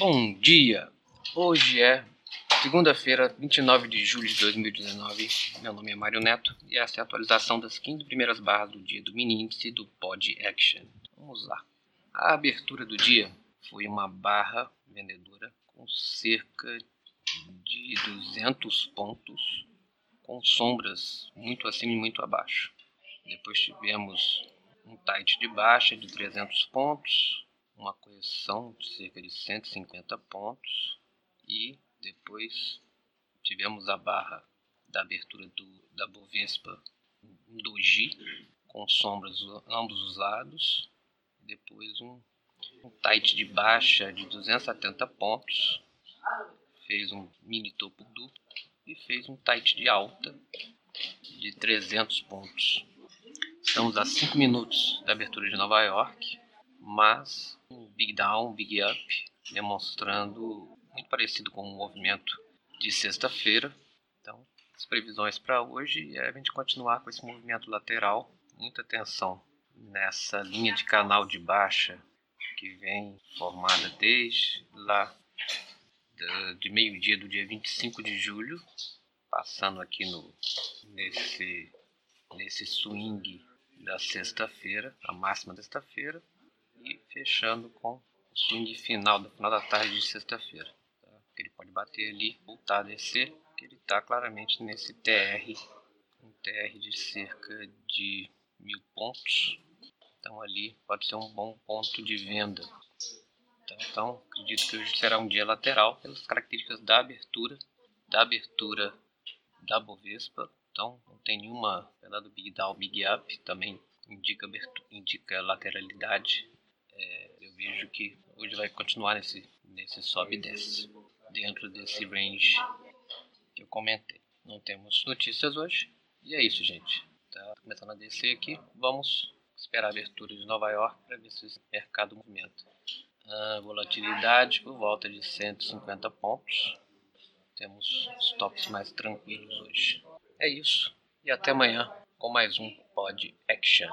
Bom dia! Hoje é segunda-feira, 29 de julho de 2019. Meu nome é Mário Neto e essa é a atualização das 15 primeiras barras do dia do mini índice do Pod Action. Vamos lá. A abertura do dia foi uma barra vendedora com cerca de 200 pontos, com sombras muito acima e muito abaixo. Depois tivemos um tight de baixa de 300 pontos, uma correção de cerca de 150 pontos e depois tivemos a barra da abertura do, da Bovespa doji com sombras ambos os lados, depois um, um tight de baixa de 270 pontos, fez um mini topo duplo e fez um tight de alta de 300 pontos. Estamos a 5 minutos da abertura de Nova York, mas um big down, big up, demonstrando muito parecido com o movimento de sexta-feira. Então, as previsões para hoje é a gente continuar com esse movimento lateral, muita atenção nessa linha de canal de baixa que vem formada desde lá de meio-dia do dia 25 de julho, passando aqui no nesse nesse swing da sexta-feira, a máxima desta-feira, e fechando com o swing final, do final da tarde de sexta-feira. Tá? Ele pode bater ali, voltar a descer, que ele está claramente nesse TR, um TR de cerca de mil pontos. Então ali pode ser um bom ponto de venda. Tá? Então acredito que hoje será um dia lateral pelas características da abertura, da abertura da Bovespa então não tem nenhuma apesar do Big Down, Big Up, também indica, indica lateralidade. Vejo que hoje vai continuar nesse, nesse sobe e desce, dentro desse range que eu comentei. Não temos notícias hoje. E é isso, gente. Tá começando a descer aqui. Vamos esperar a abertura de Nova York para ver se esse mercado movimenta. A volatilidade por volta de 150 pontos. Temos stops mais tranquilos hoje. É isso. E até amanhã com mais um Pod Action.